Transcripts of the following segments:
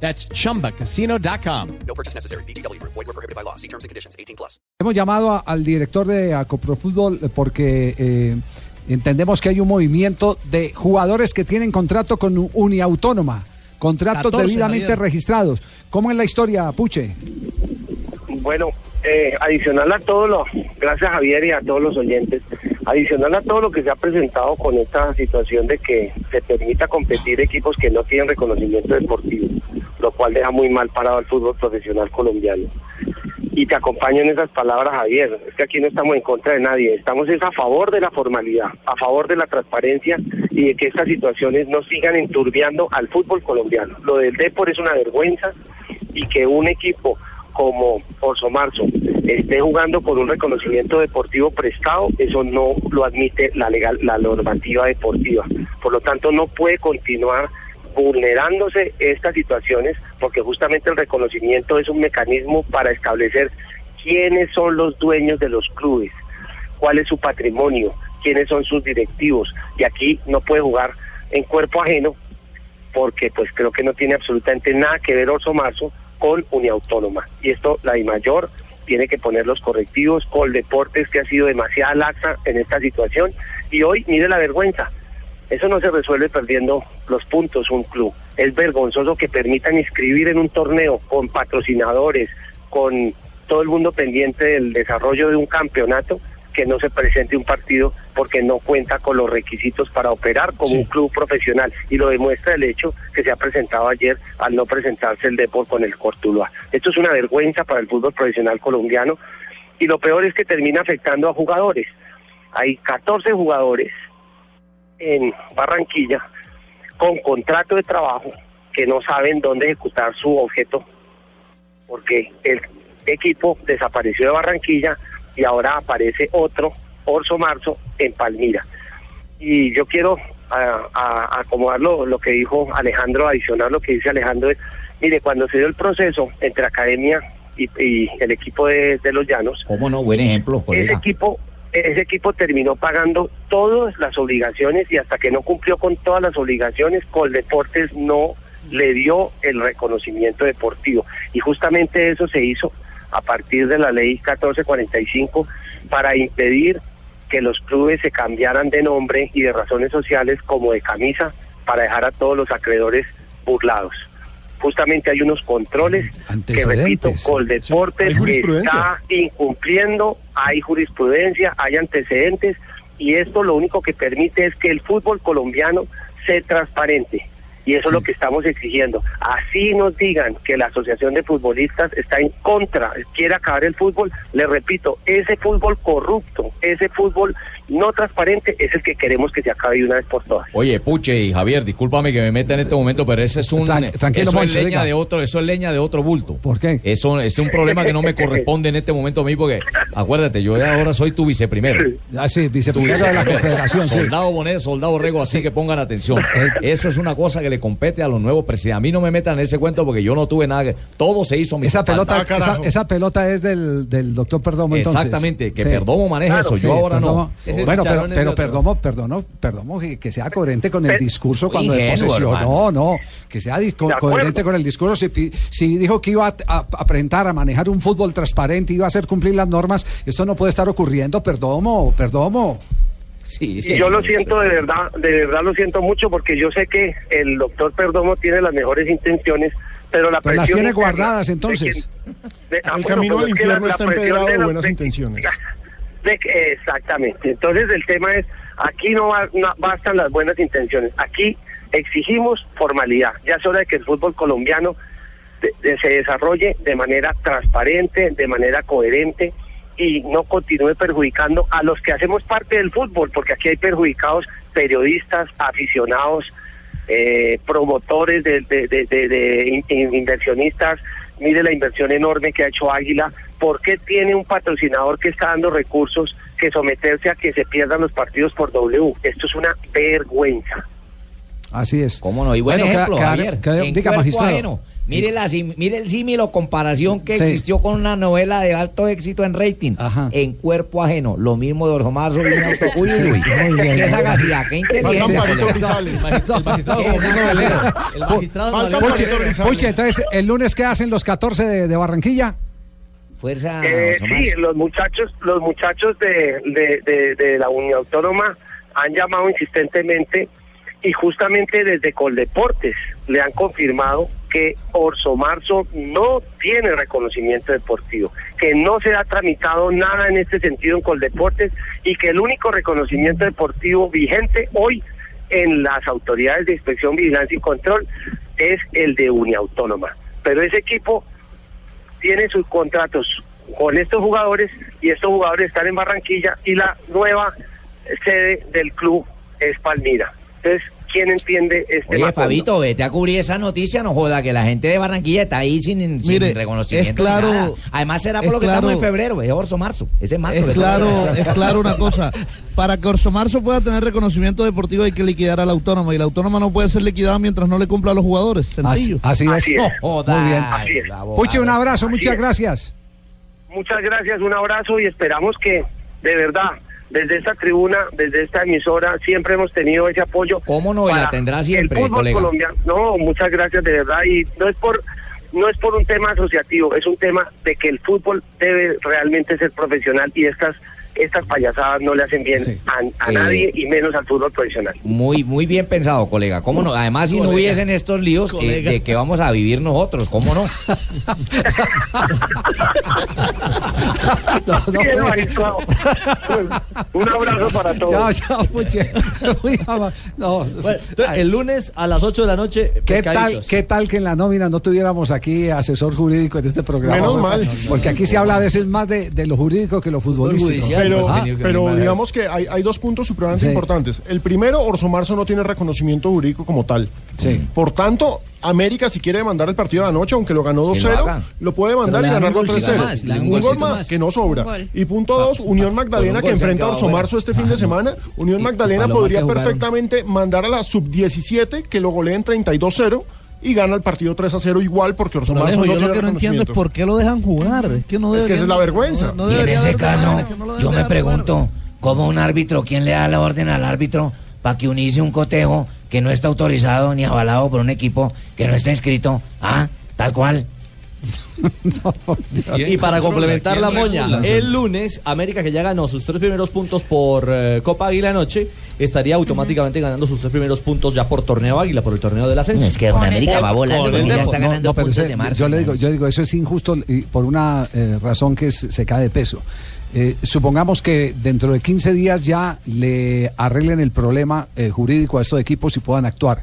That's chumbacasino.com. No purchase necessary. BGW. Void were prohibited by law. See terms and conditions. 18 plus. Hemos llamado a- al director de Acoprofútbol porque eh, entendemos que hay un movimiento de jugadores que tienen contrato con Uniautónoma, contratos 14, debidamente Javier. registrados. ¿Cómo es la historia, Puche? Bueno, eh, adicional a todo lo, gracias Javier y a todos los oyentes, adicional a todo lo que se ha presentado con esta situación de que se permita competir equipos que no tienen reconocimiento deportivo, lo cual deja muy mal parado al fútbol profesional colombiano. Y te acompaño en esas palabras, Javier, es que aquí no estamos en contra de nadie, estamos es a favor de la formalidad, a favor de la transparencia y de que estas situaciones no sigan enturbiando al fútbol colombiano. Lo del Depor es una vergüenza y que un equipo como Orso Marzo esté jugando con un reconocimiento deportivo prestado, eso no lo admite la legal, la normativa deportiva. Por lo tanto, no puede continuar vulnerándose estas situaciones porque justamente el reconocimiento es un mecanismo para establecer quiénes son los dueños de los clubes, cuál es su patrimonio, quiénes son sus directivos. Y aquí no puede jugar en cuerpo ajeno porque pues creo que no tiene absolutamente nada que ver Orso Marzo con Uniautónoma. Y esto la mayor tiene que poner los correctivos con Deportes que ha sido demasiado laxa en esta situación y hoy mire la vergüenza. Eso no se resuelve perdiendo los puntos un club. Es vergonzoso que permitan inscribir en un torneo con patrocinadores, con todo el mundo pendiente del desarrollo de un campeonato, que no se presente un partido porque no cuenta con los requisitos para operar como un club profesional. Y lo demuestra el hecho que se ha presentado ayer al no presentarse el Depor con el Cortuluá. Esto es una vergüenza para el fútbol profesional colombiano y lo peor es que termina afectando a jugadores. Hay 14 jugadores en Barranquilla con contrato de trabajo que no saben dónde ejecutar su objeto porque el equipo desapareció de Barranquilla y ahora aparece otro, Orso Marzo, en Palmira. Y yo quiero a- a- acomodar lo, lo que dijo Alejandro, adicionar lo que dice Alejandro, es, mire, cuando se dio el proceso entre academia y, y el equipo de, de los Llanos, ¿Cómo no? Buen ejemplo, ese colega. equipo ese equipo terminó pagando todas las obligaciones y hasta que no cumplió con todas las obligaciones, Coldeportes no le dio el reconocimiento deportivo. Y justamente eso se hizo a partir de la ley 1445 para impedir que los clubes se cambiaran de nombre y de razones sociales como de camisa para dejar a todos los acreedores burlados. Justamente hay unos controles que, repito. Coldeportes está incumpliendo, hay jurisprudencia, hay antecedentes y esto lo único que permite es que el fútbol colombiano sea transparente. Y eso es lo que estamos exigiendo. Así nos digan que la Asociación de Futbolistas está en contra, quiere acabar el fútbol. Le repito, ese fútbol corrupto, ese fútbol no transparente es el que queremos que se acabe de una vez por todas. Oye, Puche y Javier, discúlpame que me meta en este momento, pero ese es un Tran- tranquilo, eso es leña diga. de otro, eso es leña de otro bulto. ¿Por qué? Eso es un problema que no me corresponde en este momento a mí porque acuérdate, yo ahora soy tu viceprimero. Ah, sí, Tu viceprimero de la. Confederación, sí. Soldado Bonet, soldado Rego, así que pongan atención. Eso es una cosa que le compete a los nuevos presidentes. A mí no me metan en ese cuento porque yo no tuve nada que. Todo se hizo a mi Esa pelota, Ah, esa, esa pelota es del, del doctor Perdomo, entonces. Exactamente, que Sí. Perdomo maneja Claro, eso, yo ahora Perdomo. no. Bueno, pero, pero. Perdomo, Perdomo, Perdomo que, que sea coherente con el Pero- discurso cuando Ingenuo, hermano. no, que sea coherente con el discurso. Si, si dijo que iba a, a apretar a manejar un fútbol transparente, iba a hacer cumplir las normas, esto no puede estar ocurriendo, Perdomo, Perdomo. Sí, Y yo lo sí. siento de verdad, de verdad lo siento mucho porque yo sé que el doctor Perdomo tiene las mejores intenciones, pero la Pero las presión tiene guardadas, de entonces. de- ah, El bueno, camino pero al es que infierno está presión empedrado de buenas intenciones. exactamente. Entonces el tema es, aquí no, va- no bastan las buenas intenciones, aquí exigimos formalidad. Ya es hora de que el fútbol colombiano de- de- se desarrolle de manera transparente, de manera coherente y no continúe perjudicando a los que hacemos parte del fútbol, porque aquí hay perjudicados periodistas, aficionados, eh, promotores, de, de- de- de- de in- in- inversionistas. Mire la inversión enorme que ha hecho Águila ¿por qué tiene un patrocinador que está dando recursos que someterse a que se pierdan los partidos por W? Esto es una vergüenza. Así es. ¿Cómo no? Y buen Bueno, ejemplo, Javier. diga, magistrado. ajeno. Mire, la, sim- mire el símil o comparación que Sí. existió con una novela de alto éxito en rating. Ajá. En cuerpo ajeno. Lo mismo de Orso Marzo y Auto. Uy, Sí, uy, uy. muy bien. Qué sagacidad, qué Falta inteligencia. Grisales. No, magistrado. El magistrado Falta. Puche, entonces, ¿el lunes qué hacen los 14 de, de Barranquilla? Fuerza. Eh, sí, los muchachos, los muchachos de, de, de- de la Unión Autónoma han llamado insistentemente y justamente desde Coldeportes le han confirmado que Orso Marzo no tiene reconocimiento deportivo, que no se ha tramitado nada en este sentido en Coldeportes y que el único reconocimiento deportivo vigente hoy en las autoridades de inspección, vigilancia y control es el de Uniautónoma. Pero ese equipo tiene sus contratos con estos jugadores y estos jugadores están en Barranquilla y la nueva sede del club es Palmira. Entonces, ¿quién entiende este Oye, macondo? Fabito, vete a cubrir esa noticia, no joda, que la gente de Barranquilla está ahí sin, sin Mire, reconocimiento. es claro- nada. Además será por lo que estamos en febrero, es Orso Marzo. Ese es marzo. Es claro, es claro una cosa. Para que Orso Marzo pueda tener reconocimiento deportivo hay que liquidar a la autónoma y la autónoma no puede ser liquidada mientras no le cumpla a los jugadores. Sencillo. Así, así Así es. es. No joda. Muy bien. Así es. Puche, un abrazo, Así muchas es. gracias. Muchas gracias, un abrazo y esperamos que, de verdad, desde esta tribuna, desde esta emisora, siempre hemos tenido ese apoyo. ¿Cómo no? Y la tendrá el siempre, fútbol colega. colombiano. No, muchas gracias de verdad y no es por no es por un tema asociativo, es un tema de que el fútbol debe realmente ser profesional y estas estas payasadas no le hacen bien Sí. a, a Eh, nadie y menos al fútbol profesional. Muy, muy bien pensado, colega. ¿Cómo no? Además, si no Colega. hubiesen estos líos, eh. ¿de qué vamos a vivir nosotros? ¿Cómo no? Bien, magistrado. un abrazo para todos. Chao, chao, no. Bueno, entonces, el lunes a las 8 de la noche. ¿Qué tal. ¿Qué tal que en la nómina no tuviéramos aquí asesor jurídico en este programa? Menos mal. Porque aquí se habla a veces más de, de lo jurídico que lo futbolístico. Pero, pues, Ah, pero digamos que hay, hay dos puntos supremamente Sí. importantes. El primero, Orso Marzo no tiene reconocimiento jurídico como tal. Sí. Por tanto, América, si quiere demandar el partido de anoche, aunque lo ganó Que lo 2-0, haga. lo puede demandar y ganarlo un golcito 3-0. más, le dan un Un gol más, que no sobra. Y punto dos, Unión Magdalena, un que enfrenta a Orso. Marzo este fin de semana. Unión Magdalena podría perfectamente mandar a la sub-17, que lo goleen 32-0, y gana el partido 3-0 igual, porque Orso Pero, Marzo Alejo, no yo lo que no entiendo es por qué lo dejan jugar. Es que no Es que esa es la vergüenza. no- no Y en ese caso, no yo me jugar. pregunto, ¿cómo un árbitro, quién le da la orden al árbitro para que unice un cotejo que no está autorizado ni avalado por un equipo que no está inscrito? Ah, tal cual. Y para complementar la moña, el lunes, América que ya ganó sus tres primeros puntos por eh, Copa Águila anoche, estaría automáticamente ganando sus tres primeros puntos ya por torneo Águila, por el torneo del ascenso. Es que Con una el América va volando porque ya está No, ganando no, pero puntos ese- de marzo. yo le digo, yo digo, eso es injusto y por una eh, razón que es- se cae de peso. Eh, supongamos que dentro de 15 días ya le arreglen el problema eh, jurídico a estos equipos y puedan actuar.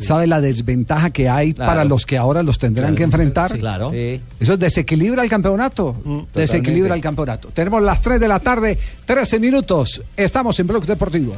¿Sabe la desventaja que hay Claro. para los que ahora los tendrán que enfrentar? Sí, claro. Sí. Eso desequilibra el campeonato. desequilibra el campeonato. Tenemos las 3 de la tarde, 13 minutos. Estamos en Blog Deportivo.